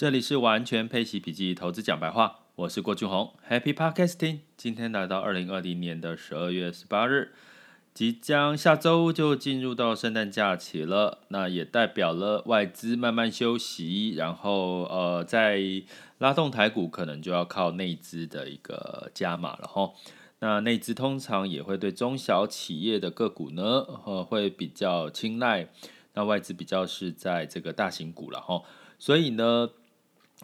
这里是完全配息笔记投资讲白话，我是郭俊宏，Happy Podcasting。今天来到二零二零年的十二月十八日，即将下周就进入到圣诞假期了，那也代表了外资慢慢休息，然后呃，在拉动台股可能就要靠内资的一个加码了哈。那内资通常也会对中小企业的个股呢，呃，会比较青睐，那外资比较是在这个大型股了哈，所以呢。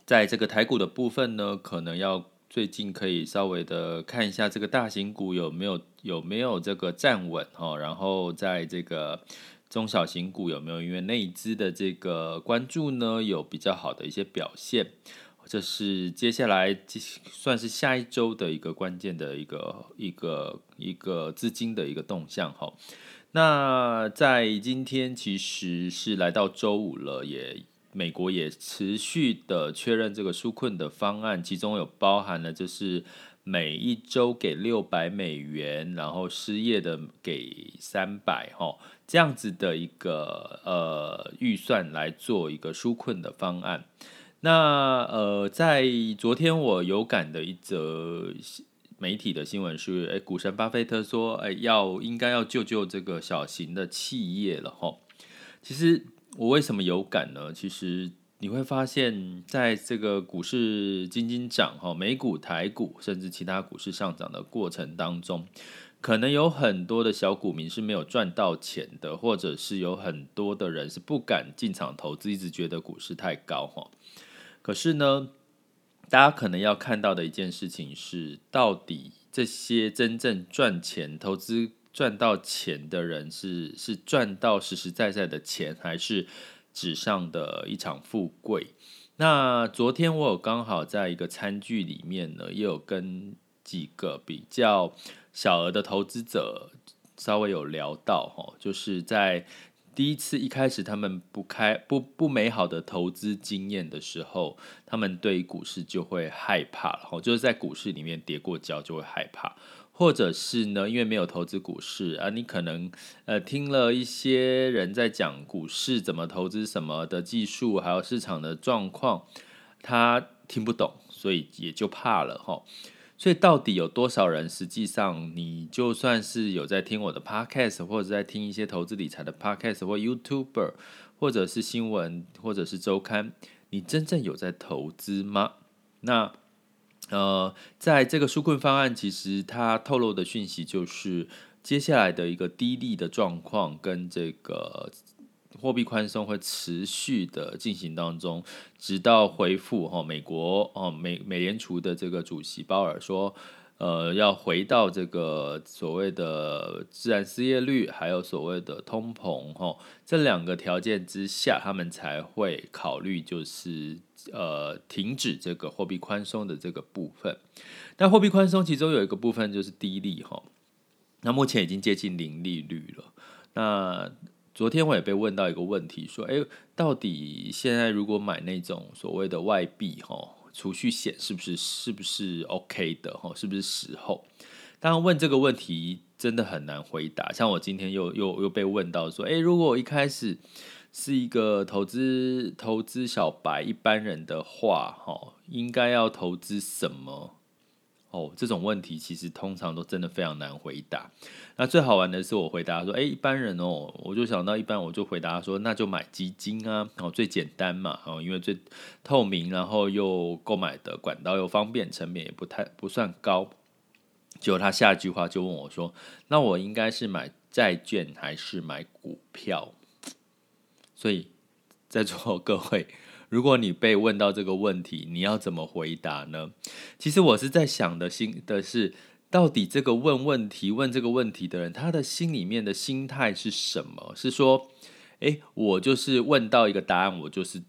在这个台股的部分呢，可能要最近可以稍微的看一下这个大型股有没有有没有这个站稳哈，然后在这个中小型股有没有因为内资的这个关注呢，有比较好的一些表现，这是接下来算是下一周的一个关键的一个一个一个资金的一个动向哈。那在今天其实是来到周五了，也。美国也持续的确认这个纾困的方案，其中有包含了就是每一周给六百美元，然后失业的给三百哈，这样子的一个呃预算来做一个纾困的方案。那呃，在昨天我有感的一则媒体的新闻是，哎，股神巴菲特说，哎，要应该要救救这个小型的企业了哈。其实。我为什么有感呢？其实你会发现，在这个股市斤斤涨哈，美股、台股甚至其他股市上涨的过程当中，可能有很多的小股民是没有赚到钱的，或者是有很多的人是不敢进场投资，一直觉得股市太高哈。可是呢，大家可能要看到的一件事情是，到底这些真正赚钱投资。赚到钱的人是是赚到实实在在的钱，还是纸上的一场富贵？那昨天我有刚好在一个餐聚里面呢，也有跟几个比较小额的投资者稍微有聊到哈，就是在第一次一开始他们不开不不美好的投资经验的时候，他们对股市就会害怕了哈，就是在股市里面跌过跤就会害怕。或者是呢，因为没有投资股市啊，你可能呃听了一些人在讲股市怎么投资什么的技术，还有市场的状况，他听不懂，所以也就怕了哈。所以到底有多少人，实际上你就算是有在听我的 podcast，或者在听一些投资理财的 podcast 或 YouTuber，或者是新闻，或者是周刊，你真正有在投资吗？那？呃，在这个纾困方案，其实它透露的讯息就是，接下来的一个低利的状况跟这个货币宽松会持续的进行当中，直到回复哈，美国哦美美联储的这个主席鲍尔说。呃，要回到这个所谓的自然失业率，还有所谓的通膨，吼，这两个条件之下，他们才会考虑，就是呃，停止这个货币宽松的这个部分。那货币宽松其中有一个部分就是低利，吼，那目前已经接近零利率了。那昨天我也被问到一个问题，说，哎，到底现在如果买那种所谓的外币，吼？储蓄险是不是是不是 OK 的哈？是不是时候？当然问这个问题真的很难回答。像我今天又又又被问到说，诶，如果我一开始是一个投资投资小白一般人的话，哈，应该要投资什么？哦，这种问题其实通常都真的非常难回答。那最好玩的是，我回答说：“诶，一般人哦，我就想到一般，我就回答说，那就买基金啊，哦，最简单嘛，哦，因为最透明，然后又购买的管道又方便，成本也不太不算高。”结果他下一句话就问我说：“那我应该是买债券还是买股票？”所以在座各位。如果你被问到这个问题，你要怎么回答呢？其实我是在想的心的是，到底这个问问题问这个问题的人，他的心里面的心态是什么？是说，诶，我就是问到一个答案，我就是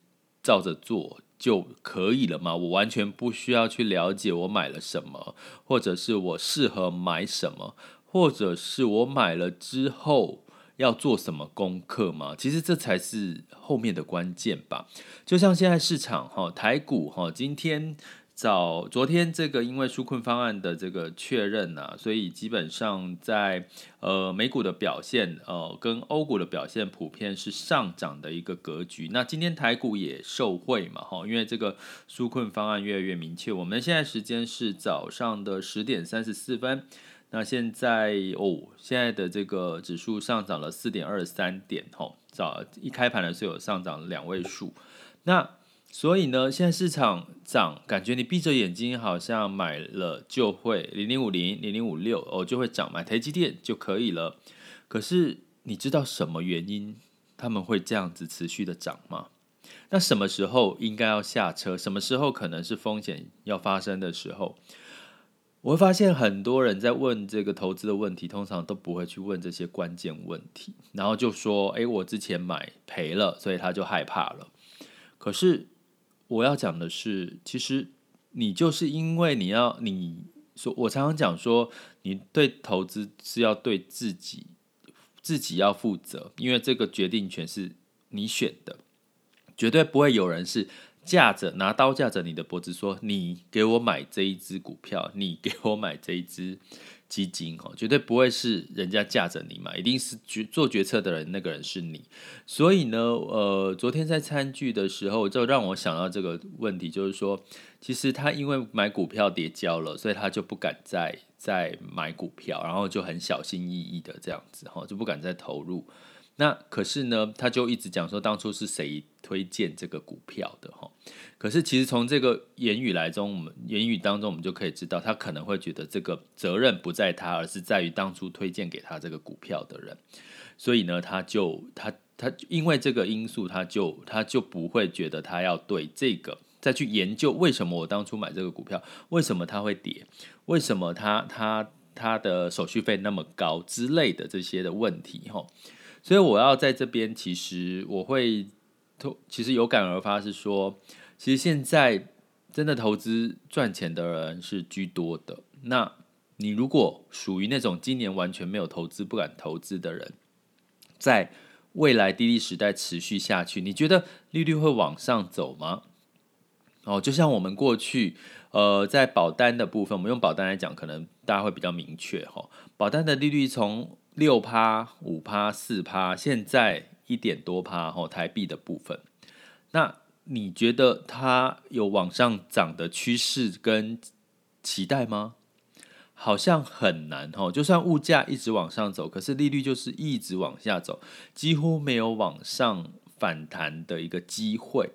照着做就可以了吗？我完全不需要去了解我买了什么，或者是我适合买什么，或者是我买了之后。要做什么功课吗？其实这才是后面的关键吧。就像现在市场哈，台股哈，今天早昨天这个因为纾困方案的这个确认啊，所以基本上在呃美股的表现呃跟欧股的表现普遍是上涨的一个格局。那今天台股也受惠嘛，哈，因为这个纾困方案越来越明确。我们现在时间是早上的十点三十四分。那现在哦，现在的这个指数上涨了四点二三点，吼，早一开盘的时候有上涨两位数。那所以呢，现在市场涨，感觉你闭着眼睛好像买了就会零零五零、零零五六哦就会涨，买台积电就可以了。可是你知道什么原因他们会这样子持续的涨吗？那什么时候应该要下车？什么时候可能是风险要发生的时候？我会发现很多人在问这个投资的问题，通常都不会去问这些关键问题，然后就说：“诶，我之前买赔了，所以他就害怕了。”可是。我要讲的是，其实你就是因为你要你说，我常常讲说，你对投资是要对自己自己要负责，因为这个决定权是你选的，绝对不会有人是架着拿刀架着你的脖子说，你给我买这一只股票，你给我买这一只。基金哦，绝对不会是人家架着你嘛，一定是决做决策的人，那个人是你。所以呢，呃，昨天在餐聚的时候，就让我想到这个问题，就是说，其实他因为买股票跌跤了，所以他就不敢再再买股票，然后就很小心翼翼的这样子哈，就不敢再投入。那可是呢，他就一直讲说，当初是谁推荐这个股票的哈？可是其实从这个言语来中，我们言语当中，我们就可以知道，他可能会觉得这个责任不在他，而是在于当初推荐给他这个股票的人。所以呢，他就他他因为这个因素，他就他就不会觉得他要对这个再去研究为什么我当初买这个股票，为什么它会跌，为什么他他他的手续费那么高之类的这些的问题哈。所以我要在这边，其实我会投，其实有感而发，是说，其实现在真的投资赚钱的人是居多的。那你如果属于那种今年完全没有投资、不敢投资的人，在未来低利时代持续下去，你觉得利率会往上走吗？哦，就像我们过去，呃，在保单的部分，我们用保单来讲，可能大家会比较明确哈。保单的利率从六趴、五趴、四趴，现在一点多趴，吼台币的部分，那你觉得它有往上涨的趋势跟期待吗？好像很难，吼，就算物价一直往上走，可是利率就是一直往下走，几乎没有往上反弹的一个机会。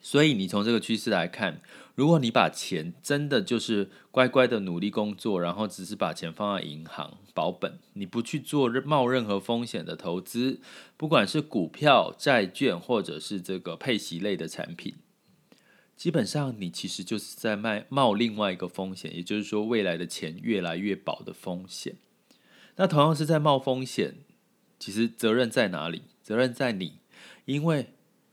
所以你从这个趋势来看，如果你把钱真的就是乖乖的努力工作，然后只是把钱放在银行保本，你不去做冒任何风险的投资，不管是股票、债券或者是这个配息类的产品，基本上你其实就是在卖冒另外一个风险，也就是说未来的钱越来越薄的风险。那同样是在冒风险，其实责任在哪里？责任在你，因为。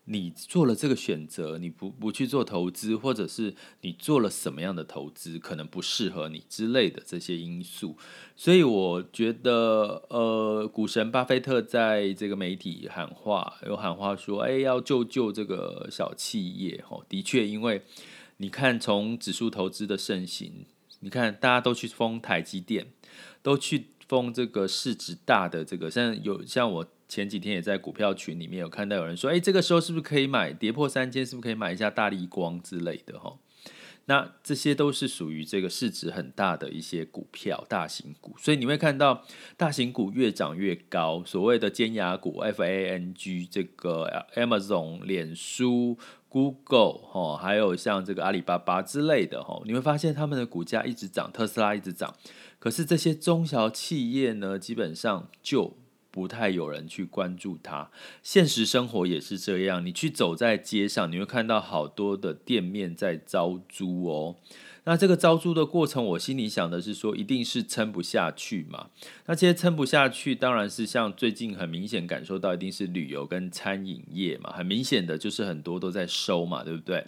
你做了这个选择，你不不去做投资，或者是你做了什么样的投资可能不适合你之类的这些因素，所以我觉得，呃，股神巴菲特在这个媒体喊话，有喊话说，哎，要救救这个小企业，哦，的确，因为你看从指数投资的盛行，你看大家都去封台积电，都去封这个市值大的这个，像有像我。前几天也在股票群里面有看到有人说，哎，这个时候是不是可以买？跌破三千，是不是可以买一下大力光之类的？哈，那这些都是属于这个市值很大的一些股票，大型股。所以你会看到大型股越涨越高，所谓的尖牙股，FANG 这个 Amazon、脸书、Google 哈，还有像这个阿里巴巴之类的哈，你会发现他们的股价一直涨，特斯拉一直涨。可是这些中小企业呢，基本上就不太有人去关注它，现实生活也是这样。你去走在街上，你会看到好多的店面在招租哦。那这个招租的过程，我心里想的是说，一定是撑不下去嘛。那这些撑不下去，当然是像最近很明显感受到，一定是旅游跟餐饮业嘛。很明显的就是很多都在收嘛，对不对？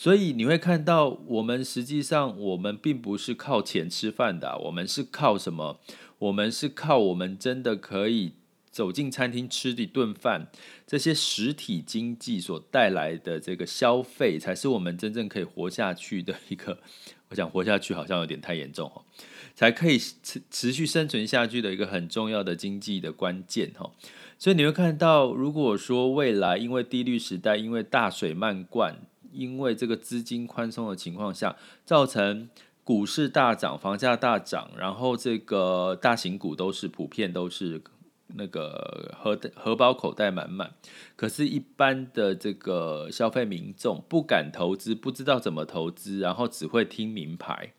所以你会看到，我们实际上我们并不是靠钱吃饭的，我们是靠什么？我们是靠我们真的可以走进餐厅吃一顿饭，这些实体经济所带来的这个消费，才是我们真正可以活下去的一个。我想活下去好像有点太严重哦，才可以持持续生存下去的一个很重要的经济的关键哈。所以你会看到，如果说未来因为低率时代，因为大水漫灌，因为这个资金宽松的情况下，造成股市大涨、房价大涨，然后这个大型股都是普遍都是。那个荷荷包口袋满满，可是，一般的这个消费民众不敢投资，不知道怎么投资，然后只会听名牌，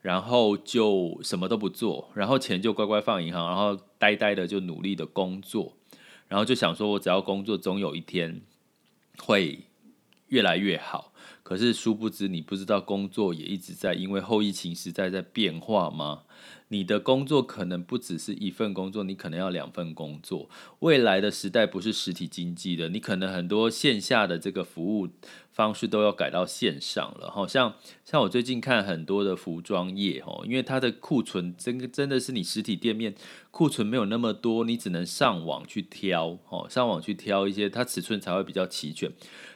然后就什么都不做，然后钱就乖乖放银行，然后呆呆的就努力的工作，然后就想说，我只要工作，总有一天会越来越好。可是，殊不知，你不知道工作也一直在，因为后疫情时代在变化吗？你的工作可能不只是一份工作，你可能要两份工作。未来的时代不是实体经济的，你可能很多线下的这个服务方式都要改到线上了。好像像我最近看很多的服装业，哦，因为它的库存真真的是你实体店面库存没有那么多，你只能上网去挑，哦，上网去挑一些，它尺寸才会比较齐全。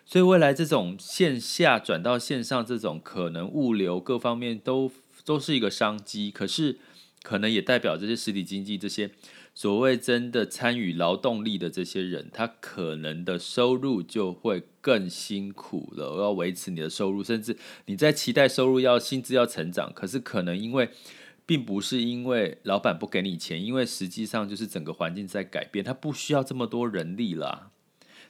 所以未来这种线下转到线上，这种可能物流各方面都都是一个商机，可是。可能也代表这些实体经济，这些所谓真的参与劳动力的这些人，他可能的收入就会更辛苦了。要维持你的收入，甚至你在期待收入要薪资要成长，可是可能因为并不是因为老板不给你钱，因为实际上就是整个环境在改变，他不需要这么多人力了。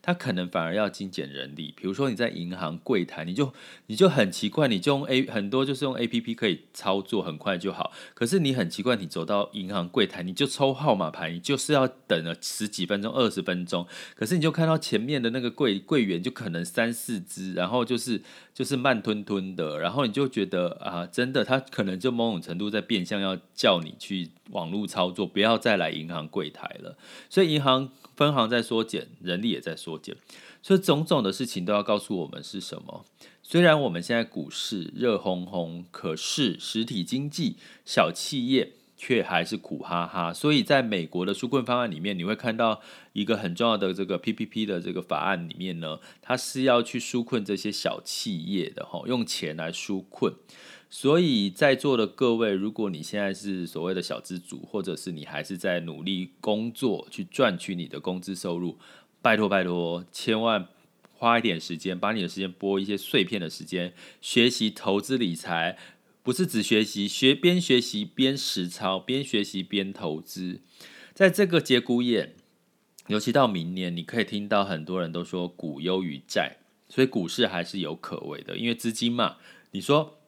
他可能反而要精简人力，比如说你在银行柜台，你就你就很奇怪，你就用 A 很多就是用 APP 可以操作，很快就好。可是你很奇怪，你走到银行柜台，你就抽号码牌，你就是要等了十几分钟、二十分钟。可是你就看到前面的那个柜柜员就可能三四只，然后就是就是慢吞吞的，然后你就觉得啊，真的他可能就某种程度在变相要叫你去网络操作，不要再来银行柜台了。所以银行。分行在缩减，人力也在缩减，所以种种的事情都要告诉我们是什么。虽然我们现在股市热烘烘，可是实体经济、小企业却还是苦哈哈。所以，在美国的纾困方案里面，你会看到一个很重要的这个 PPP 的这个法案里面呢，它是要去纾困这些小企业的哈，用钱来纾困。所以在座的各位，如果你现在是所谓的小资主，或者是你还是在努力工作去赚取你的工资收入，拜托拜托，千万花一点时间，把你的时间拨一些碎片的时间，学习投资理财，不是只学习，学边学习边实操，边学习边投资。在这个节骨眼，尤其到明年，你可以听到很多人都说股优于债，所以股市还是有可为的，因为资金嘛，你说。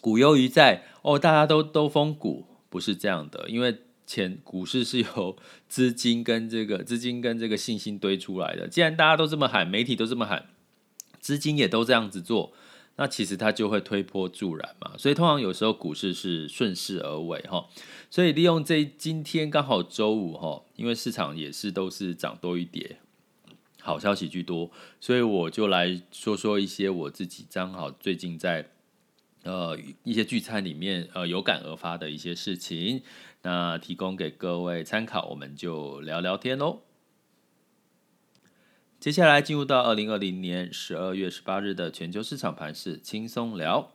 股优于债哦，大家都都疯股，不是这样的，因为钱股市是由资金跟这个资金跟这个信心堆出来的。既然大家都这么喊，媒体都这么喊，资金也都这样子做，那其实它就会推波助澜嘛。所以通常有时候股市是顺势而为哈。所以利用这今天刚好周五哈，因为市场也是都是涨多一跌，好消息居多，所以我就来说说一些我自己刚好最近在。呃，一些聚餐里面，呃，有感而发的一些事情，那提供给各位参考，我们就聊聊天喽。接下来进入到二零二零年十二月十八日的全球市场盘势轻松聊。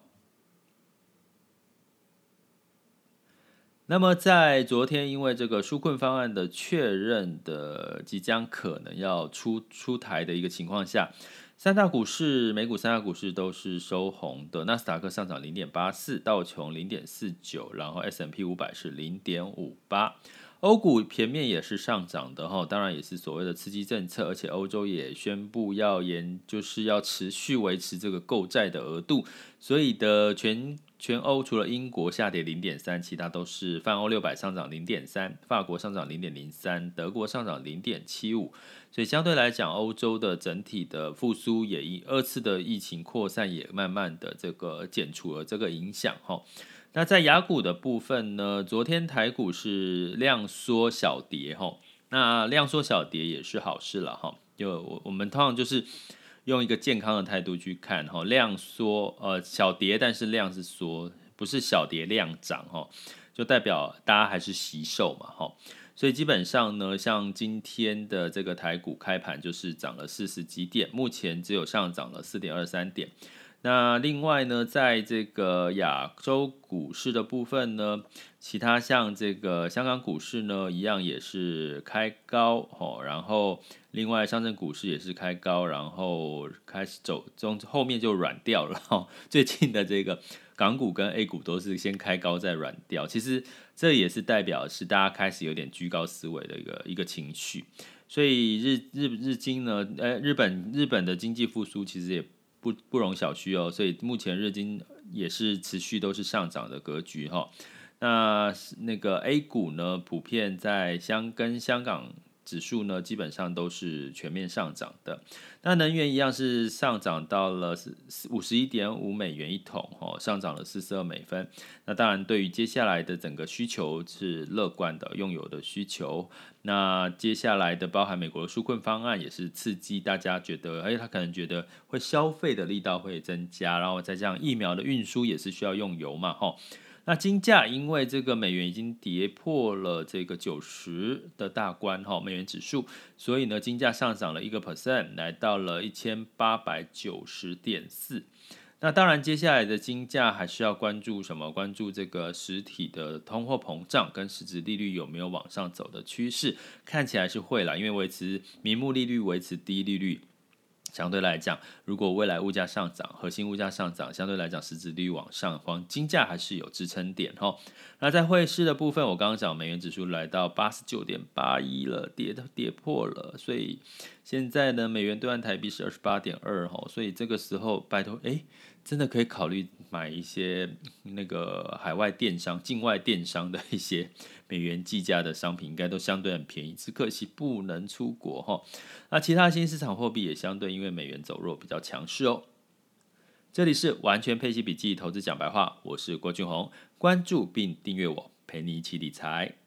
那么在昨天，因为这个纾困方案的确认的即将可能要出出台的一个情况下。三大股市，美股三大股市都是收红的，纳斯达克上涨零点八四，道琼零点四九，然后 S&P 五百是零点五八，欧股前面也是上涨的哈，当然也是所谓的刺激政策，而且欧洲也宣布要延，就是要持续维持这个购债的额度，所以的全。全欧除了英国下跌零点三，其他都是泛欧六百上涨零点三，法国上涨零点零三，德国上涨零点七五。所以相对来讲，欧洲的整体的复苏也因二次的疫情扩散也慢慢的这个减除了这个影响哈。那在雅股的部分呢，昨天台股是量缩小跌哈，那量缩小跌也是好事了哈，就我我们通常就是。用一个健康的态度去看哈，量缩呃小跌，但是量是缩，不是小跌量涨哈，就代表大家还是惜售嘛哈，所以基本上呢，像今天的这个台股开盘就是涨了四十几点，目前只有上涨了四点二三点。那另外呢，在这个亚洲股市的部分呢，其他像这个香港股市呢，一样也是开高哦，然后另外上证股市也是开高，然后开始走中后面就软掉了哈。最近的这个港股跟 A 股都是先开高再软掉，其实这也是代表是大家开始有点居高思维的一个一个情绪，所以日日日经呢，呃，日本日本的经济复苏其实也。不不容小觑哦，所以目前日经也是持续都是上涨的格局哈。那那个 A 股呢，普遍在香跟香港指数呢，基本上都是全面上涨的。那能源一样是上涨到了五十一点五美元一桶，哦，上涨了四十二美分。那当然，对于接下来的整个需求是乐观的，用油的需求。那接下来的包含美国的纾困方案，也是刺激大家觉得，哎，他可能觉得会消费的力道会增加，然后再这样疫苗的运输也是需要用油嘛，哈。那金价因为这个美元已经跌破了这个九十的大关哈，美元指数，所以呢，金价上涨了一个 percent，来到了一千八百九十点四。那当然，接下来的金价还是要关注什么？关注这个实体的通货膨胀跟实质利率有没有往上走的趋势？看起来是会啦，因为维持名目利率维持低利率。相对来讲，如果未来物价上涨，核心物价上涨，相对来讲实质利率往上黄，金价还是有支撑点哈。那在汇市的部分，我刚刚讲美元指数来到八十九点八一了，跌跌破了，所以现在呢，美元兑换台币是二十八点二哈，所以这个时候拜托，哎，真的可以考虑买一些那个海外电商、境外电商的一些。美元计价的商品应该都相对很便宜，只可惜不能出国哈。那其他新市场货币也相对因为美元走弱比较强势哦。这里是完全配息笔记投资讲白话，我是郭俊宏，关注并订阅我，陪你一起理财。